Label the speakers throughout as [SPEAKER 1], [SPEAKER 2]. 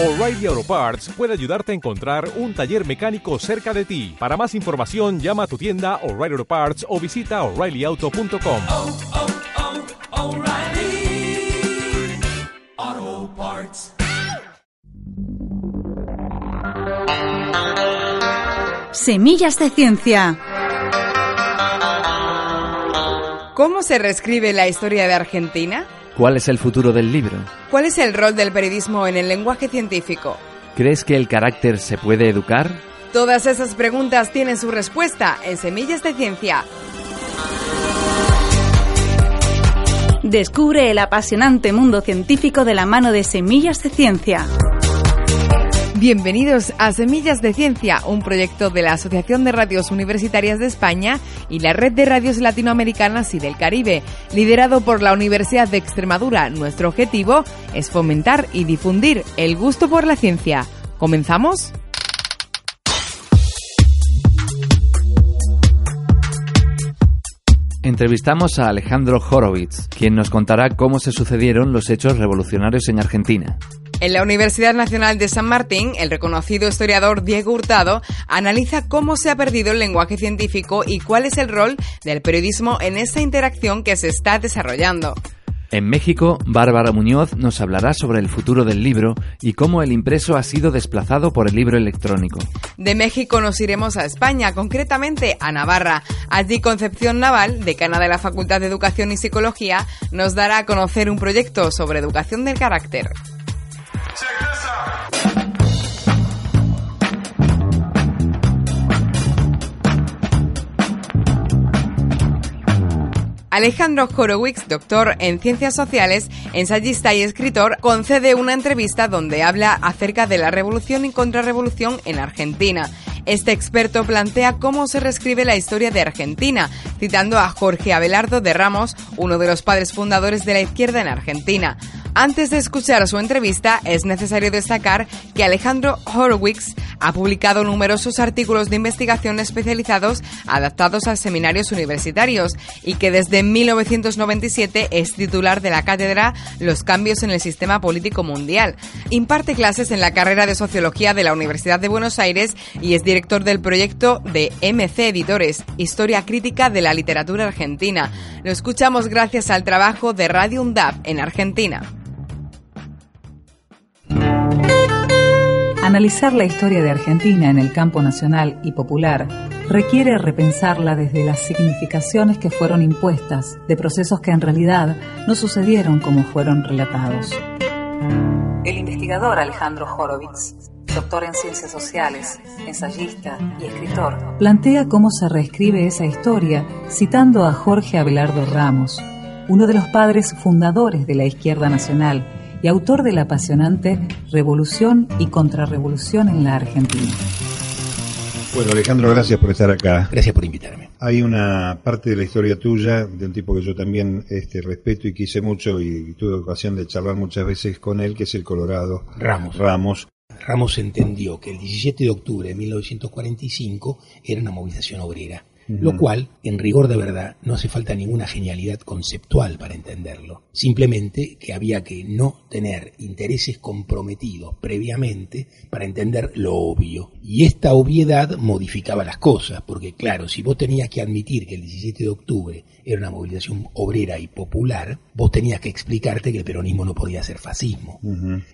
[SPEAKER 1] O'Reilly Auto Parts puede ayudarte a encontrar un taller mecánico cerca de ti. Para más información, llama a tu tienda O'Reilly Auto Parts o visita oreillyauto.com.
[SPEAKER 2] oh, oh, Parts.
[SPEAKER 3] Semillas de Ciencia.
[SPEAKER 4] ¿Cómo se reescribe la historia de Argentina?
[SPEAKER 5] ¿Cuál es el futuro del libro?
[SPEAKER 4] ¿Cuál es el rol del periodismo en el lenguaje científico?
[SPEAKER 5] ¿Crees que el carácter se puede educar?
[SPEAKER 4] Todas esas preguntas tienen su respuesta en Semillas de Ciencia.
[SPEAKER 3] Descubre el apasionante mundo científico de la mano de Semillas de Ciencia.
[SPEAKER 4] Bienvenidos a Semillas de Ciencia, un proyecto de la Asociación de Radios Universitarias de España y la Red de Radios Latinoamericanas y del Caribe, liderado por la Universidad de Extremadura. Nuestro objetivo es fomentar y difundir el gusto por la ciencia. ¿Comenzamos?
[SPEAKER 5] Entrevistamos a Alejandro Horowitz, quien nos contará cómo se sucedieron los hechos revolucionarios en Argentina.
[SPEAKER 4] En la Universidad Nacional de San Martín, el reconocido historiador Diego Hurtado analiza cómo se ha perdido el lenguaje científico y cuál es el rol del periodismo en esa interacción que se está desarrollando.
[SPEAKER 5] En México, Bárbara Muñoz nos hablará sobre el futuro del libro y cómo el impreso ha sido desplazado por el libro electrónico.
[SPEAKER 4] De México nos iremos a España, concretamente a Navarra. Allí Concepción Naval, decana de la Facultad de Educación y Psicología, nos dará a conocer un proyecto sobre educación del carácter. Alejandro Horowitz, doctor en ciencias sociales, ensayista y escritor, concede una entrevista donde habla acerca de la revolución y contrarrevolución en Argentina. Este experto plantea cómo se reescribe la historia de Argentina, citando a Jorge Abelardo de Ramos, uno de los padres fundadores de la izquierda en Argentina. Antes de escuchar su entrevista, es necesario destacar que Alejandro Horowitz ha publicado numerosos artículos de investigación especializados adaptados a seminarios universitarios y que desde 1997 es titular de la cátedra Los cambios en el sistema político mundial. Imparte clases en la carrera de Sociología de la Universidad de Buenos Aires y es director del proyecto de MC Editores, Historia Crítica de la Literatura Argentina. Lo escuchamos gracias al trabajo de Radio UNDAP en Argentina.
[SPEAKER 6] Analizar la historia de Argentina en el campo nacional y popular requiere repensarla desde las significaciones que fueron impuestas de procesos que en realidad no sucedieron como fueron relatados. El investigador Alejandro Horowitz, doctor en ciencias sociales, ensayista y escritor, plantea cómo se reescribe esa historia citando a Jorge Abelardo Ramos, uno de los padres fundadores de la izquierda nacional y autor de la apasionante Revolución y Contrarrevolución en la Argentina.
[SPEAKER 7] Bueno, Alejandro, gracias por estar acá.
[SPEAKER 8] Gracias por invitarme.
[SPEAKER 7] Hay una parte de la historia tuya, de un tipo que yo también este, respeto y quise mucho y tuve ocasión de charlar muchas veces con él, que es el Colorado
[SPEAKER 8] Ramos.
[SPEAKER 7] Ramos.
[SPEAKER 8] Ramos entendió que el 17 de octubre de 1945 era una movilización obrera, lo cual, en rigor de verdad, no hace falta ninguna genialidad conceptual para entenderlo. Simplemente que había que no tener intereses comprometidos previamente para entender lo obvio. Y esta obviedad modificaba las cosas, porque claro, si vos tenías que admitir que el 17 de octubre era una movilización obrera y popular, vos tenías que explicarte que el peronismo no podía ser fascismo.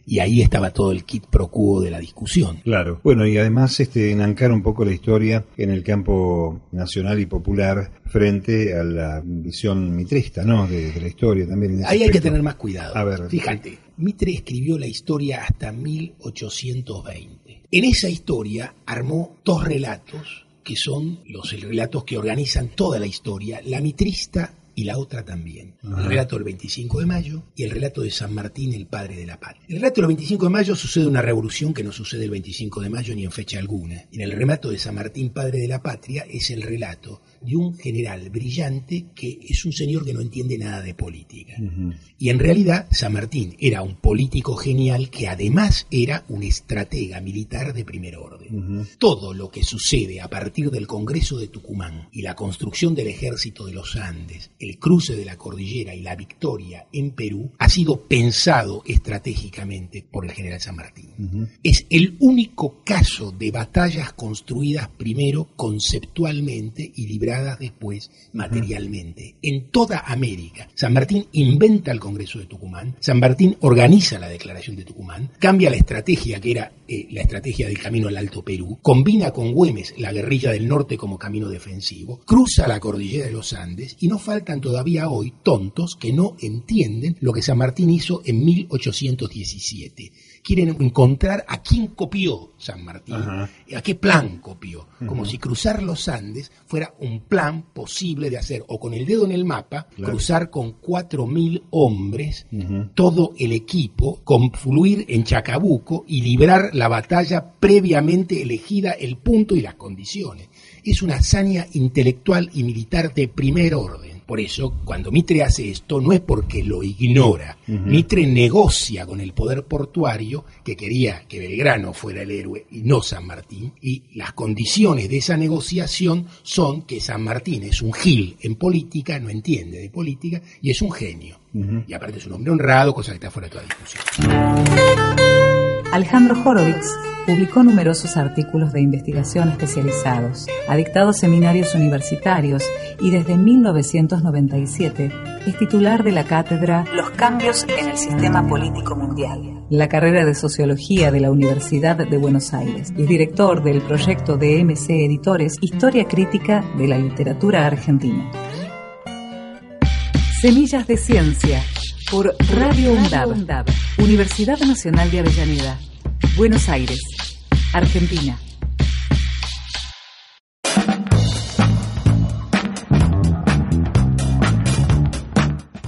[SPEAKER 8] Y ahí estaba todo el kit pro quo de la discusión.
[SPEAKER 7] Claro. Bueno, y además este, enancar un poco la historia en el campo nacional y popular frente a la visión mitrista, ¿no? De, de la historia también.
[SPEAKER 8] Ahí hay que tener más cuidado.
[SPEAKER 7] A ver.
[SPEAKER 8] Fíjate, Mitre escribió la historia hasta 1820. En esa historia armó dos relatos que son los relatos que organizan toda la historia, la mitrista y la otra también. El relato del 25 de mayo y el relato de San Martín, el padre de la patria. El relato del 25 de mayo sucede una revolución que no sucede el 25 de mayo ni en fecha alguna. En el relato de San Martín, padre de la patria, es el relato de un general brillante que es un señor que no entiende nada de política. Y en realidad San Martín era un político genial que además era un estratega militar de primer orden. Todo lo que sucede a partir del Congreso de Tucumán y la construcción del ejército de los Andes, el cruce de la cordillera y la victoria en Perú ha sido pensado estratégicamente por el general San Martín. Es el único caso de batallas construidas primero conceptualmente y libradas después materialmente. En toda América, San Martín inventa el Congreso de Tucumán, San Martín organiza la Declaración de Tucumán, cambia la estrategia que era eh, la estrategia del camino al Alto Perú, combina con Güemes la guerrilla del norte como camino defensivo, cruza la cordillera de los Andes y no faltan todavía hoy tontos que no entienden lo que San Martín hizo en 1817 quieren encontrar a quién copió San Martín, a qué plan copió, como si cruzar los Andes fuera un plan posible de hacer, o con el dedo en el mapa, cruzar con cuatro mil hombres, todo el equipo, confluir en Chacabuco y librar la batalla previamente elegida, el punto y las condiciones. Es una hazaña intelectual y militar de primer orden. Por eso, cuando Mitre hace esto, no es porque lo ignora. Mitre negocia con el poder portuario, que quería que Belgrano fuera el héroe y no San Martín, y las condiciones de esa negociación son que San Martín es un gil en política, no entiende de política, y es un genio. Y aparte es un hombre honrado, cosa que está fuera de toda discusión.
[SPEAKER 6] Alejandro Horowitz publicó numerosos artículos de investigación especializados, ha dictado seminarios universitarios y desde 1997 es titular de la cátedra Los cambios en el sistema político mundial, la carrera de sociología de la Universidad de Buenos Aires y es director del proyecto de MC Editores Historia Crítica de la Literatura Argentina. Semillas de Ciencia por Radio UNDAB, Universidad Nacional de Avellaneda, Buenos Aires, Argentina.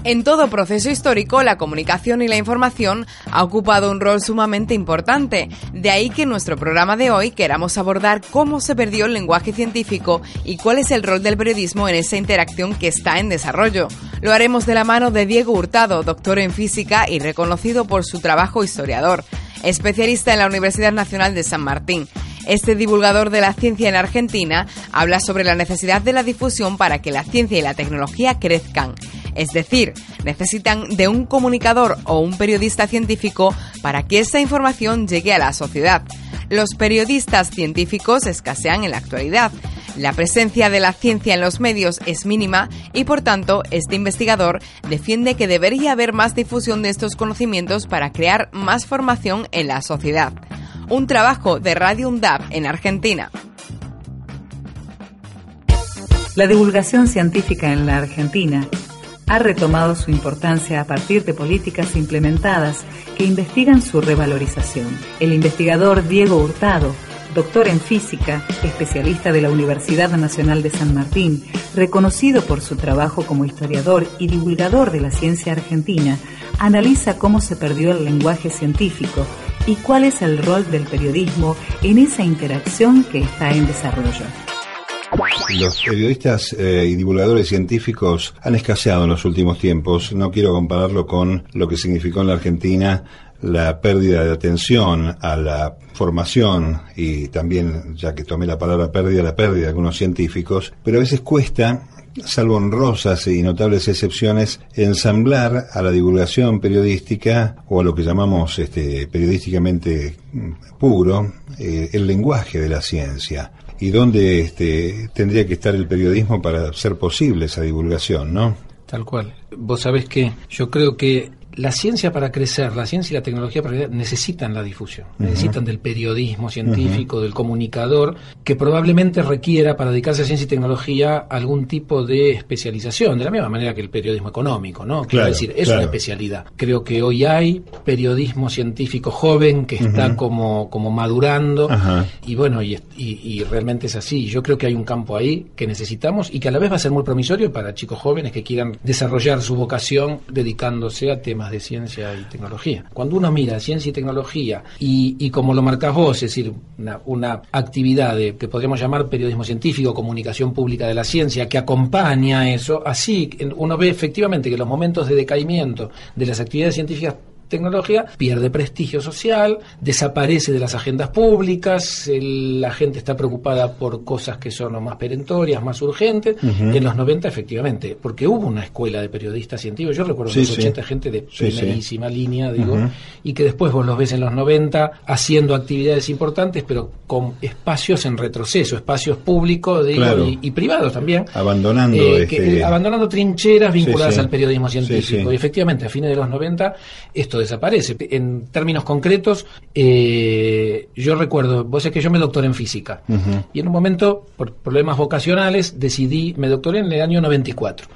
[SPEAKER 4] En todo proceso histórico, la comunicación y la información ha ocupado un rol sumamente importante. De ahí que en nuestro programa de hoy queramos abordar cómo se perdió el lenguaje científico y cuál es el rol del periodismo en esa interacción que está en desarrollo. Lo haremos de la mano de Diego Hurtado, doctor en física y reconocido por su trabajo historiador, especialista en la Universidad Nacional de San Martín. Este divulgador de la ciencia en Argentina habla sobre la necesidad de la difusión para que la ciencia y la tecnología crezcan. Es decir, necesitan de un comunicador o un periodista científico para que esa información llegue a la sociedad. Los periodistas científicos escasean en la actualidad. La presencia de la ciencia en los medios es mínima y por tanto este investigador defiende que debería haber más difusión de estos conocimientos para crear más formación en la sociedad. Un trabajo de Radio UNDAP en Argentina.
[SPEAKER 6] La divulgación científica en la Argentina ha retomado su importancia a partir de políticas implementadas que investigan su revalorización. El investigador Diego Hurtado, doctor en física, especialista de la Universidad Nacional de San Martín, reconocido por su trabajo como historiador y divulgador de la ciencia argentina, analiza cómo se perdió el lenguaje científico y cuál es el rol del periodismo en esa interacción que está en desarrollo.
[SPEAKER 7] Los periodistas eh, y divulgadores científicos han escaseado en los últimos tiempos. No quiero compararlo con lo que significó en la Argentina la pérdida de atención a la formación y también, ya que tomé la palabra pérdida, la pérdida de algunos científicos, pero a veces cuesta salvo honrosas y notables excepciones, ensamblar a la divulgación periodística o a lo que llamamos este, periodísticamente mm, puro eh, el lenguaje de la ciencia y dónde este, tendría que estar el periodismo para ser posible esa divulgación, ¿no?
[SPEAKER 8] Tal cual. Vos sabés que yo creo que la ciencia para crecer, la ciencia y la tecnología para crecer necesitan la difusión, necesitan del periodismo científico, del comunicador, que probablemente requiera para dedicarse a ciencia y tecnología algún tipo de especialización, de la misma manera que el periodismo económico, ¿no? Quiero decir, es una especialidad. Creo que hoy hay periodismo científico joven que está como, como madurando y bueno, y, y, realmente es así. Yo creo que hay un campo ahí que necesitamos y que a la vez va a ser muy promisorio para chicos jóvenes que quieran desarrollar su vocación dedicándose a
[SPEAKER 9] temas de ciencia y tecnología. Cuando uno mira ciencia y tecnología y, como lo marcás vos, es decir, una, actividad de, que podríamos llamar periodismo científico, comunicación pública de la ciencia, que acompaña eso, así uno ve efectivamente que los momentos de decaimiento de las actividades científicas tecnología pierde prestigio social, desaparece de las agendas públicas, la gente está preocupada por cosas que son más perentorias, más urgentes. En los 90, efectivamente, porque hubo una escuela de periodistas científicos, yo recuerdo en los 80 gente de primerísima línea, digo, y que después vos los ves en los 90 haciendo actividades importantes, pero con espacios en retroceso, espacios públicos digo, y, privados también.
[SPEAKER 7] Abandonando,
[SPEAKER 9] eh, este abandonando trincheras vinculadas al periodismo científico. Y efectivamente, a fines de los 90, esto desaparece. En términos concretos, eh, yo recuerdo, vos sabés que yo me doctoré en física y en un momento, por problemas vocacionales, decidí, me doctoré en el año 94,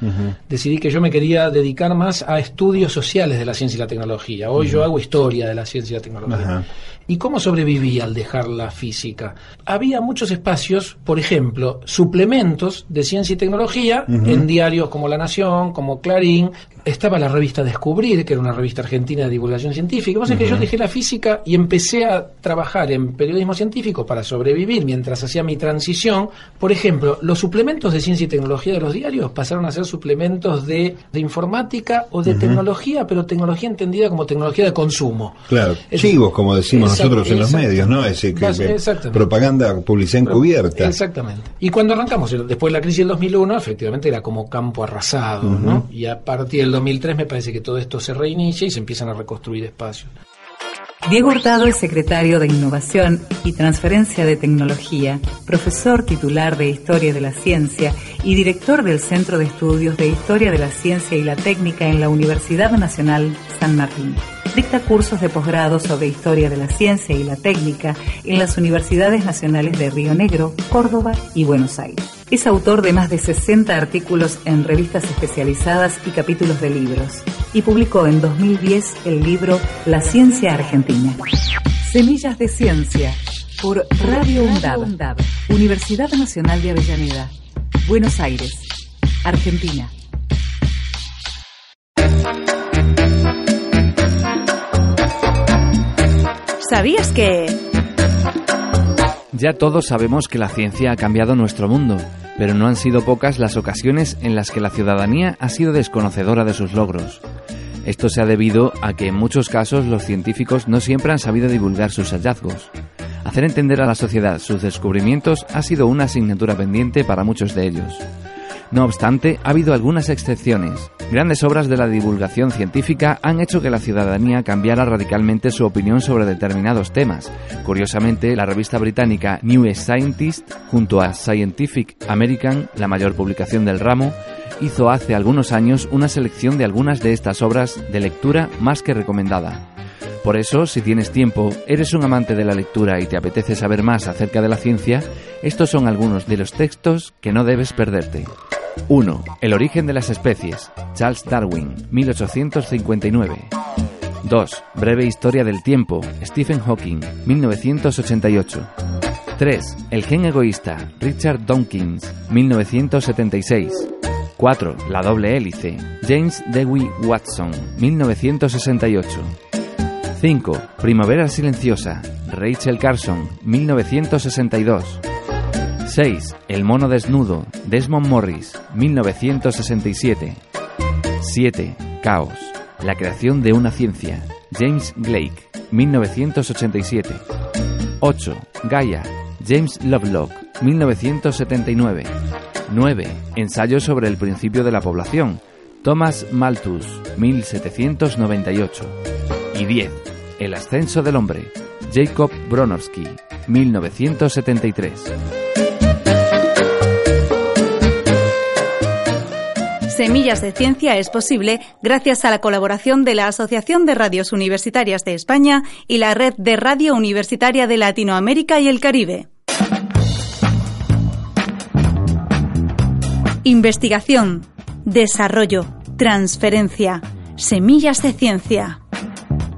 [SPEAKER 9] decidí que yo me quería dedicar más a estudios sociales de la ciencia y la tecnología. Hoy yo hago historia de la ciencia y la tecnología. ¿Y cómo sobreviví al dejar la física? Había muchos espacios, por ejemplo, suplementos de ciencia y tecnología en diarios como La Nación, como Clarín. Estaba la revista Descubrir, que era una revista argentina de divulgación científica. Vos que yo dejé la física y empecé a trabajar en periodismo científico para sobrevivir mientras hacía mi transición. Por ejemplo, los suplementos de ciencia y tecnología de los diarios pasaron a ser suplementos de, informática o de tecnología, pero tecnología entendida como tecnología de consumo.
[SPEAKER 7] Claro, chivos, como decimos nosotros en los medios, ¿no? Es decir, que, propaganda, publicidad encubierta.
[SPEAKER 9] Exactamente. Y cuando arrancamos, después de la crisis del 2001, efectivamente era como campo arrasado, ¿no? Y a partir del 2003 me parece que todo esto se reinicia y se empiezan a reconstruir espacios.
[SPEAKER 6] Diego Hurtado es secretario de Innovación y Transferencia de Tecnología, profesor titular de Historia de la Ciencia y director del Centro de Estudios de Historia de la Ciencia y la Técnica en la Universidad Nacional San Martín. Dicta cursos de posgrado sobre historia de la ciencia y la técnica en las universidades nacionales de Río Negro, Córdoba y Buenos Aires. Es autor de más de 60 artículos en revistas especializadas y capítulos de libros, y publicó en 2010 el libro La Ciencia Argentina. Semillas de Ciencia, por Radio UNDAB, Universidad Nacional de Avellaneda, Buenos Aires, Argentina.
[SPEAKER 3] ¿Sabías que...
[SPEAKER 5] Ya todos sabemos que la ciencia ha cambiado nuestro mundo, pero no han sido pocas las ocasiones en las que la ciudadanía ha sido desconocedora de sus logros. Esto se ha debido a que en muchos casos los científicos no siempre han sabido divulgar sus hallazgos. Hacer entender a la sociedad sus descubrimientos ha sido una asignatura pendiente para muchos de ellos. No obstante, ha habido algunas excepciones. Grandes obras de la divulgación científica han hecho que la ciudadanía cambiara radicalmente su opinión sobre determinados temas. Curiosamente, la revista británica New Scientist, junto a Scientific American, la mayor publicación del ramo, hizo hace algunos años una selección de algunas de estas obras de lectura más que recomendada. Por eso, si tienes tiempo, eres un amante de la lectura y te apetece saber más acerca de la ciencia, estos son algunos de los textos que no debes perderte. 1. El origen de las especies. Charles Darwin, 1859. 2. Breve historia del tiempo. Stephen Hawking, 1988. 3. El gen egoísta. Richard Dawkins, 1976. 4. La doble hélice. James Dewey Watson, 1968. 5. Primavera silenciosa. Rachel Carson, 1962. 6. El mono desnudo, Desmond Morris, 1967. 7. Caos. La creación de una ciencia, James Blake, 1987. 8. Gaia, James Lovelock, 1979. 9. Ensayo sobre el principio de la población, Thomas Malthus, 1798. Y 10. El ascenso del hombre, Jacob Bronowski, 1973.
[SPEAKER 3] Semillas de Ciencia es posible gracias a la colaboración de la Asociación de Radios Universitarias de España y la Red de Radio Universitaria de Latinoamérica y el Caribe. Investigación, desarrollo, transferencia. Semillas de Ciencia.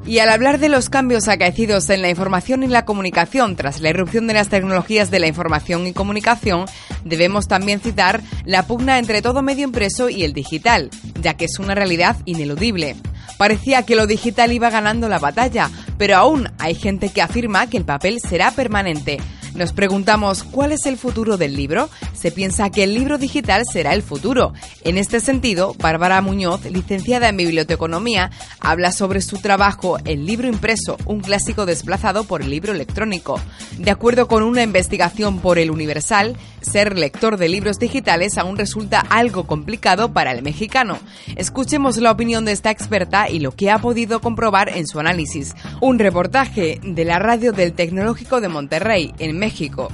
[SPEAKER 4] Y al hablar de los cambios acaecidos en la información y la comunicación tras la irrupción de las tecnologías de la información y comunicación, debemos también citar la pugna entre todo medio impreso y el digital, ya que es una realidad ineludible. Parecía que lo digital iba ganando la batalla, pero aún hay gente que afirma que el papel será permanente. Nos preguntamos, ¿cuál es el futuro del libro? Se piensa que el libro digital será el futuro. En este sentido, Bárbara Muñoz, licenciada en Biblioteconomía, habla sobre su trabajo El libro impreso, un clásico desplazado por el libro electrónico. De acuerdo con una investigación por el Universal, ser lector de libros digitales aún resulta algo complicado para el mexicano. Escuchemos la opinión de esta experta y lo que ha podido comprobar en su análisis. Un reportaje de la radio del Tecnológico de Monterrey, en México.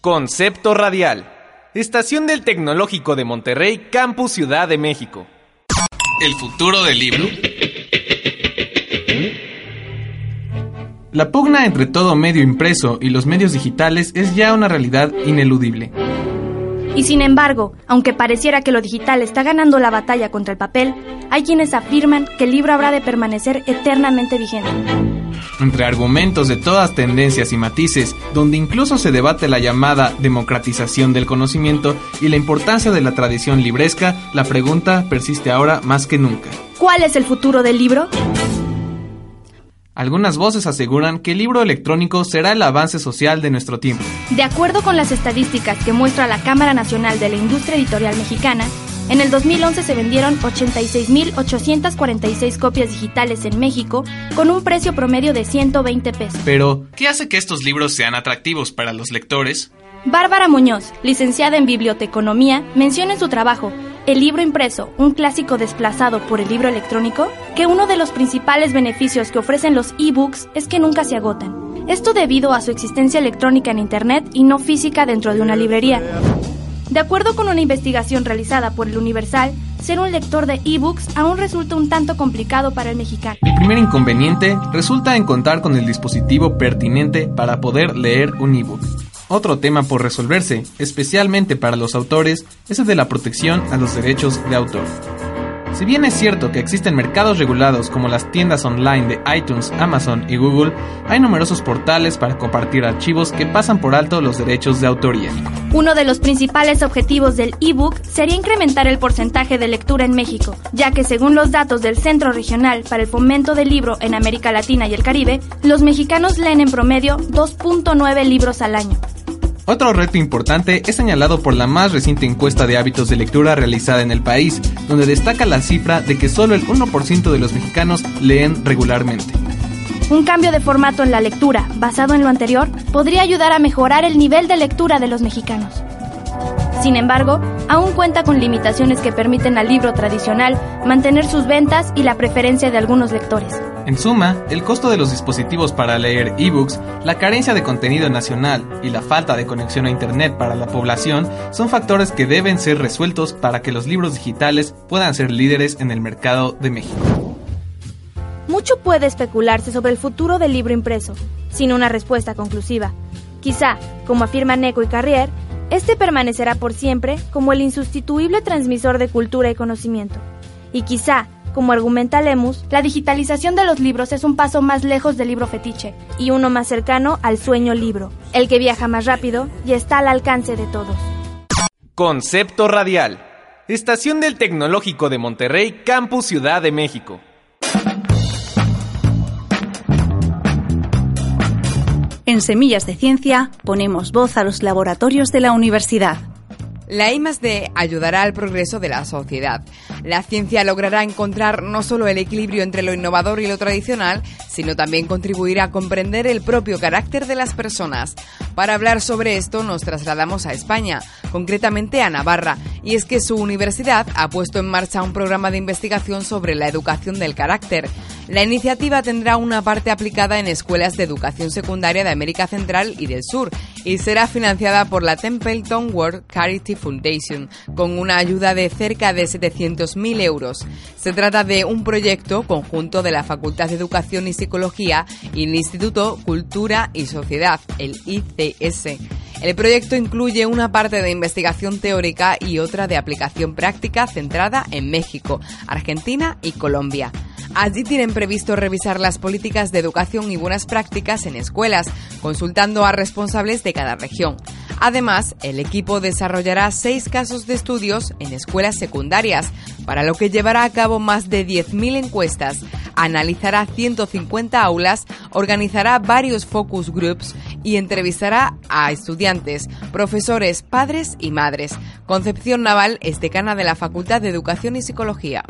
[SPEAKER 10] Concepto Radial. Estación del Tecnológico de Monterrey, Campus Ciudad de México.
[SPEAKER 11] ¿El futuro del libro? La pugna entre todo medio impreso y los medios digitales es ya una realidad ineludible.
[SPEAKER 12] Y sin embargo, aunque pareciera que lo digital está ganando la batalla contra el papel, hay quienes afirman que el libro habrá de permanecer eternamente vigente.
[SPEAKER 11] Entre argumentos de todas tendencias y matices, donde incluso se debate la llamada democratización del conocimiento y la importancia de la tradición libresca, la pregunta persiste ahora más que nunca.
[SPEAKER 12] ¿Cuál es el futuro del libro?
[SPEAKER 11] Algunas voces aseguran que el libro electrónico será el avance social de nuestro tiempo.
[SPEAKER 12] De acuerdo con las estadísticas que muestra la Cámara Nacional de la Industria Editorial Mexicana, en el 2011 se vendieron 86.846 copias digitales en México con un precio promedio de 120 pesos.
[SPEAKER 11] Pero, ¿qué hace que estos libros sean atractivos para los lectores?
[SPEAKER 12] Bárbara Muñoz, licenciada en Biblioteconomía, menciona en su trabajo El libro impreso, un clásico desplazado por el libro electrónico, que uno de los principales beneficios que ofrecen los e-books es que nunca se agotan. Esto debido a su existencia electrónica en Internet y no física dentro de una librería. De acuerdo con una investigación realizada por el Universal, ser un lector de e-books aún resulta un tanto complicado para el mexicano.
[SPEAKER 11] El primer inconveniente resulta en contar con el dispositivo pertinente para poder leer un e-book. Otro tema por resolverse, especialmente para los autores, es el de la protección a los derechos de autor. Si bien es cierto que existen mercados regulados como las tiendas online de iTunes, Amazon y Google, hay numerosos portales para compartir archivos que pasan por alto los derechos de autoría.
[SPEAKER 12] Uno de los principales objetivos del ebook sería incrementar el porcentaje de lectura en México, ya que según los datos del Centro Regional para el Fomento del Libro en América Latina y el Caribe, los mexicanos leen en promedio 2.9 libros al año.
[SPEAKER 11] Otro reto importante es señalado por la más reciente encuesta de hábitos de lectura realizada en el país, donde destaca la cifra de que solo el 1% de los mexicanos leen regularmente.
[SPEAKER 12] Un cambio de formato en la lectura, basado en lo anterior, podría ayudar a mejorar el nivel de lectura de los mexicanos. Sin embargo, aún cuenta con limitaciones que permiten al libro tradicional mantener sus ventas y la preferencia de algunos lectores.
[SPEAKER 11] En suma, el costo de los dispositivos para leer ebooks, la carencia de contenido nacional y la falta de conexión a Internet para la población son factores que deben ser resueltos para que los libros digitales puedan ser líderes en el mercado de México.
[SPEAKER 12] Mucho puede especularse sobre el futuro del libro impreso, sin una respuesta conclusiva. Quizá, como afirman Neco y Carrier, este permanecerá por siempre como el insustituible transmisor de cultura y conocimiento. Y quizá, como argumenta Lemus, la digitalización de los libros es un paso más lejos del libro fetiche y uno más cercano al sueño libro, el que viaja más rápido y está al alcance de todos.
[SPEAKER 10] Concepto Radial. Estación del Tecnológico de Monterrey, Campus Ciudad de México.
[SPEAKER 3] En Semillas de Ciencia ponemos voz a los laboratorios de la universidad.
[SPEAKER 4] La I+D ayudará al progreso de la sociedad. La ciencia logrará encontrar no solo el equilibrio entre lo innovador y lo tradicional, sino también contribuirá a comprender el propio carácter de las personas. Para hablar sobre esto nos trasladamos a España, concretamente a Navarra, y es que su universidad ha puesto en marcha un programa de investigación sobre la educación del carácter. La iniciativa tendrá una parte aplicada en escuelas de educación secundaria de América Central y del Sur y será financiada por la Templeton World Charity Foundation con una ayuda de cerca de 700.000 euros. Se trata de un proyecto conjunto de la Facultad de Educación y Psicología y el Instituto Cultura y Sociedad, el ICS. El proyecto incluye una parte de investigación teórica y otra de aplicación práctica centrada en México, Argentina y Colombia. Allí tienen previsto revisar las políticas de educación y buenas prácticas en escuelas, consultando a responsables de cada región. Además, el equipo desarrollará seis casos de estudios en escuelas secundarias, para lo que llevará a cabo más de 10.000 encuestas, analizará 150 aulas, organizará varios focus groups y entrevistará a estudiantes, profesores, padres y madres. Concepción Naval es decana de la Facultad de Educación y Psicología.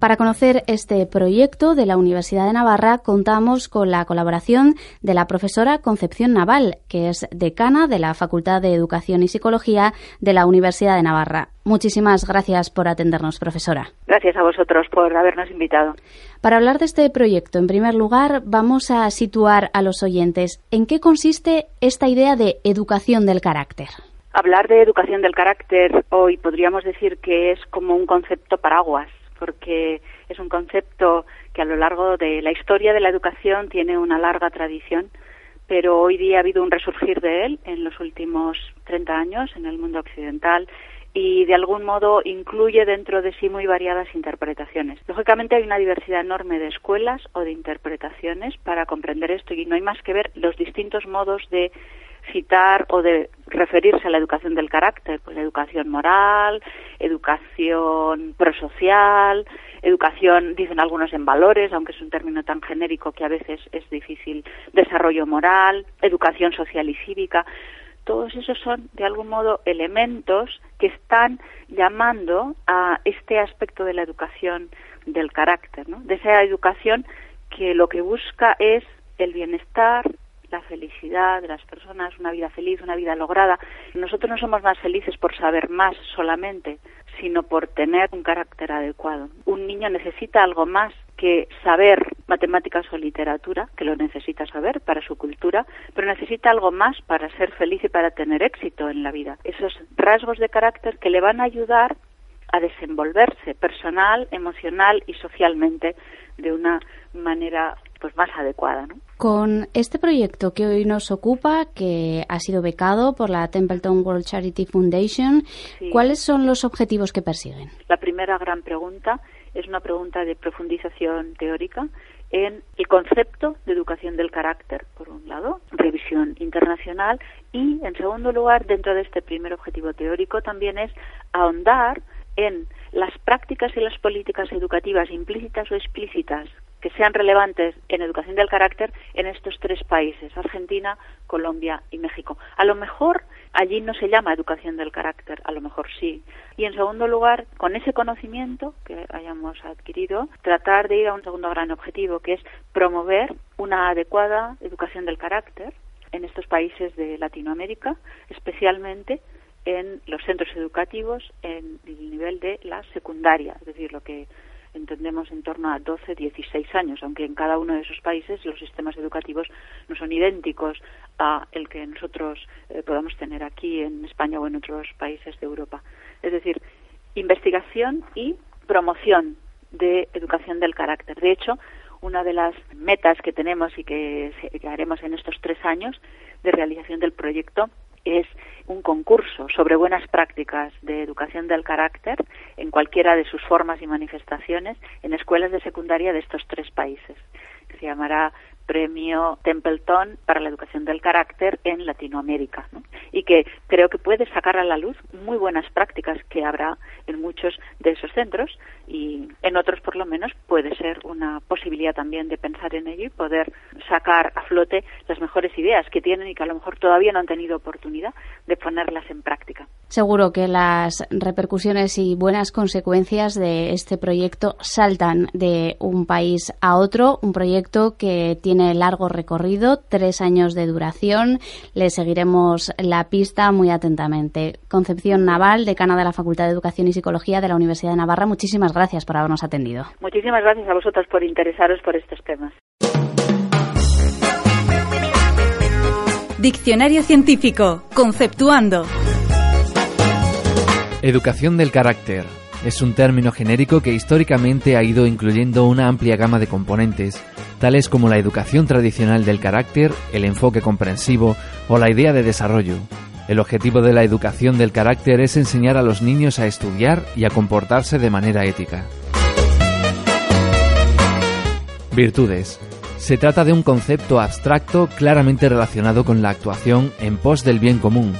[SPEAKER 13] Para conocer este proyecto de la Universidad de Navarra contamos con la colaboración de la profesora Concepción Naval, que es decana de la Facultad de Educación y Psicología de la Universidad de Navarra. Muchísimas gracias por atendernos, profesora.
[SPEAKER 14] Gracias a vosotros por habernos invitado.
[SPEAKER 13] Para hablar de este proyecto, en primer lugar, vamos a situar a los oyentes en qué consiste esta idea de educación del carácter.
[SPEAKER 14] Hablar de educación del carácter hoy podríamos decir que es como un concepto paraguas porque es un concepto que a lo largo de la historia de la educación tiene una larga tradición, pero hoy día ha habido un resurgir de él en los últimos 30 años en el mundo occidental y de algún modo incluye dentro de sí muy variadas interpretaciones. Lógicamente hay una diversidad enorme de escuelas o de interpretaciones para comprender esto y no hay más que ver los distintos modos de citar o de referirse a la educación del carácter, pues educación moral, educación prosocial, educación, dicen algunos en valores, aunque es un término tan genérico que a veces es difícil, desarrollo moral, educación social y cívica. Todos esos son, de algún modo, elementos que están llamando a este aspecto de la educación del carácter, ¿no? de esa educación que lo que busca es el bienestar, la felicidad de las personas, una vida feliz, una vida lograda. Nosotros no somos más felices por saber más solamente, sino por tener un carácter adecuado. Un niño necesita algo más que saber matemáticas o literatura, que lo necesita saber para su cultura, pero necesita algo más para ser feliz y para tener éxito en la vida. Esos rasgos de carácter que le van a ayudar a desenvolverse personal, emocional y socialmente de una manera pues más adecuada, ¿no?
[SPEAKER 13] Con este proyecto que hoy nos ocupa, que ha sido becado por la Templeton World Charity Foundation, ¿cuáles son los objetivos que persiguen?
[SPEAKER 14] La primera gran pregunta es una pregunta de profundización teórica en el concepto de educación del carácter, por un lado, revisión internacional, y en segundo lugar, dentro de este primer objetivo teórico, también es ahondar en las prácticas y las políticas educativas implícitas o explícitas que sean relevantes en educación del carácter en estos tres países, Argentina, Colombia y México. A lo mejor allí no se llama educación del carácter, a lo mejor sí. Y en segundo lugar, con ese conocimiento que hayamos adquirido, tratar de ir a un segundo gran objetivo, que es promover una adecuada educación del carácter en estos países de Latinoamérica, especialmente en los centros educativos en el nivel de la secundaria, es decir, lo que entendemos en torno a 12, 16 años, aunque en cada uno de esos países los sistemas educativos no son idénticos a el que nosotros eh, podamos tener aquí en España o en otros países de Europa. Es decir, investigación y promoción de educación del carácter. De hecho, una de las metas que tenemos y que haremos en estos tres años de realización del proyecto es un concurso sobre buenas prácticas de educación del carácter en cualquiera de sus formas y manifestaciones en escuelas de secundaria de estos tres países. Se llamará premio Templeton para la educación del carácter en Latinoamérica y que creo que puede sacar a la luz muy buenas prácticas que habrá en muchos de esos centros y en otros por lo menos puede ser una posibilidad también de pensar en ello y poder sacar a flote las mejores ideas que tienen y que a lo mejor todavía no han tenido oportunidad de ponerlas en práctica.
[SPEAKER 13] Seguro que las repercusiones y buenas consecuencias de este proyecto saltan de un país a otro, un proyecto que tiene largo recorrido, tres años de duración. Le seguiremos la pista muy atentamente. Concepción Naval, decana de la Facultad de Educación y Psicología de la Universidad de Navarra, muchísimas gracias por habernos atendido.
[SPEAKER 14] Muchísimas gracias a vosotros por interesaros por estos temas.
[SPEAKER 3] Diccionario científico, conceptuando.
[SPEAKER 5] Educación del carácter. Es un término genérico que históricamente ha ido incluyendo una amplia gama de componentes tales como la educación tradicional del carácter, el enfoque comprensivo o la idea de desarrollo. El objetivo de la educación del carácter es enseñar a los niños a estudiar y a comportarse de manera ética. Virtudes. Se trata de un concepto abstracto claramente relacionado con la actuación en pos del bien común.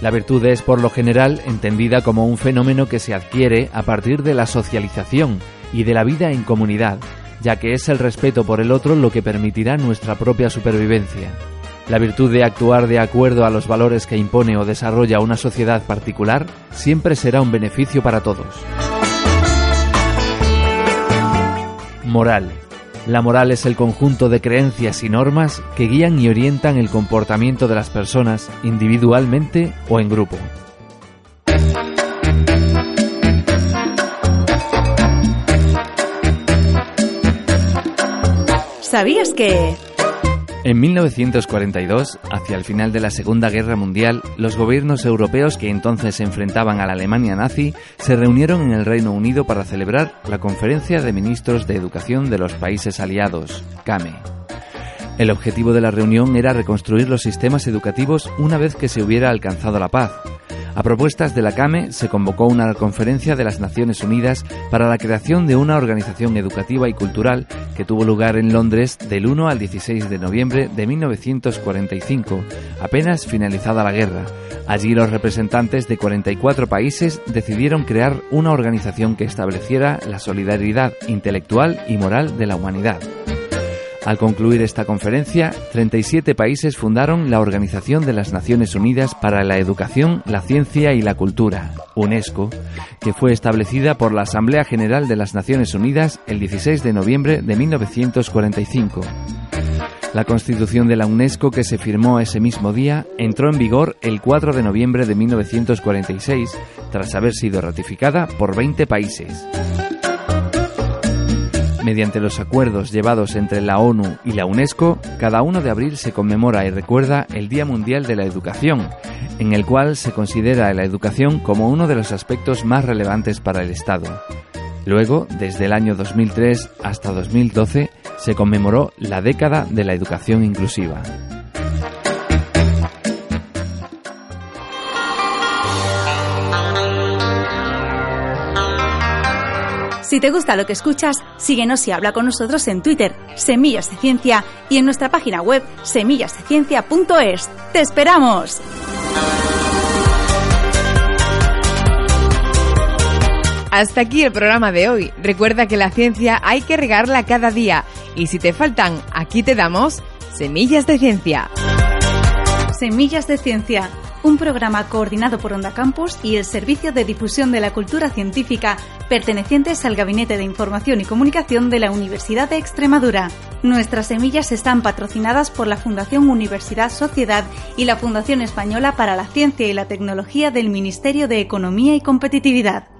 [SPEAKER 5] La virtud es, por lo general, entendida como un fenómeno que se adquiere a partir de la socialización y de la vida en comunidad, ya que es el respeto por el otro lo que permitirá nuestra propia supervivencia. La virtud de actuar de acuerdo a los valores que impone o desarrolla una sociedad particular siempre será un beneficio para todos. Moral. La moral es el conjunto de creencias y normas que guían y orientan el comportamiento de las personas individualmente o en grupo.
[SPEAKER 3] ¿Sabías que...
[SPEAKER 5] En 1942, hacia el final de la Segunda Guerra Mundial, los gobiernos europeos que entonces se enfrentaban a la Alemania nazi se reunieron en el Reino Unido para celebrar la Conferencia de Ministros de Educación de los Países Aliados, CAME. El objetivo de la reunión era reconstruir los sistemas educativos una vez que se hubiera alcanzado la paz, a propuestas de la CAME se convocó una conferencia de las Naciones Unidas para la creación de una organización educativa y cultural que tuvo lugar en Londres del 1 al 16 de noviembre de 1945, apenas finalizada la guerra. Allí los representantes de 44 países decidieron crear una organización que estableciera la solidaridad intelectual y moral de la humanidad. Al concluir esta conferencia, 37 países fundaron la Organización de las Naciones Unidas para la Educación, la Ciencia y la Cultura, UNESCO, que fue establecida por la Asamblea General de las Naciones Unidas el 16 de noviembre de 1945. La constitución de la UNESCO que se firmó ese mismo día entró en vigor el 4 de noviembre de 1946, tras haber sido ratificada por 20 países mediante los acuerdos llevados entre la ONU y la UNESCO, cada 1 de abril se conmemora y recuerda el Día Mundial de la Educación, en el cual se considera la educación como uno de los aspectos más relevantes para el Estado. Luego, desde el año 2003 hasta 2012, se conmemoró la década de la educación inclusiva.
[SPEAKER 3] Si te gusta lo que escuchas, síguenos y habla con nosotros en Twitter, Semillas de Ciencia, y en nuestra página web, semillasdeciencia.es. ¡Te esperamos!
[SPEAKER 4] Hasta aquí el programa de hoy. Recuerda que la ciencia hay que regarla cada día y si te faltan, aquí te damos Semillas de Ciencia.
[SPEAKER 3] Semillas de Ciencia un programa coordinado por Onda Campus y el Servicio de Difusión de la Cultura Científica, pertenecientes al Gabinete de Información y Comunicación de la Universidad de Extremadura. Nuestras semillas están patrocinadas por la Fundación Universidad Sociedad y la Fundación Española para la Ciencia y la Tecnología del Ministerio de Economía y Competitividad.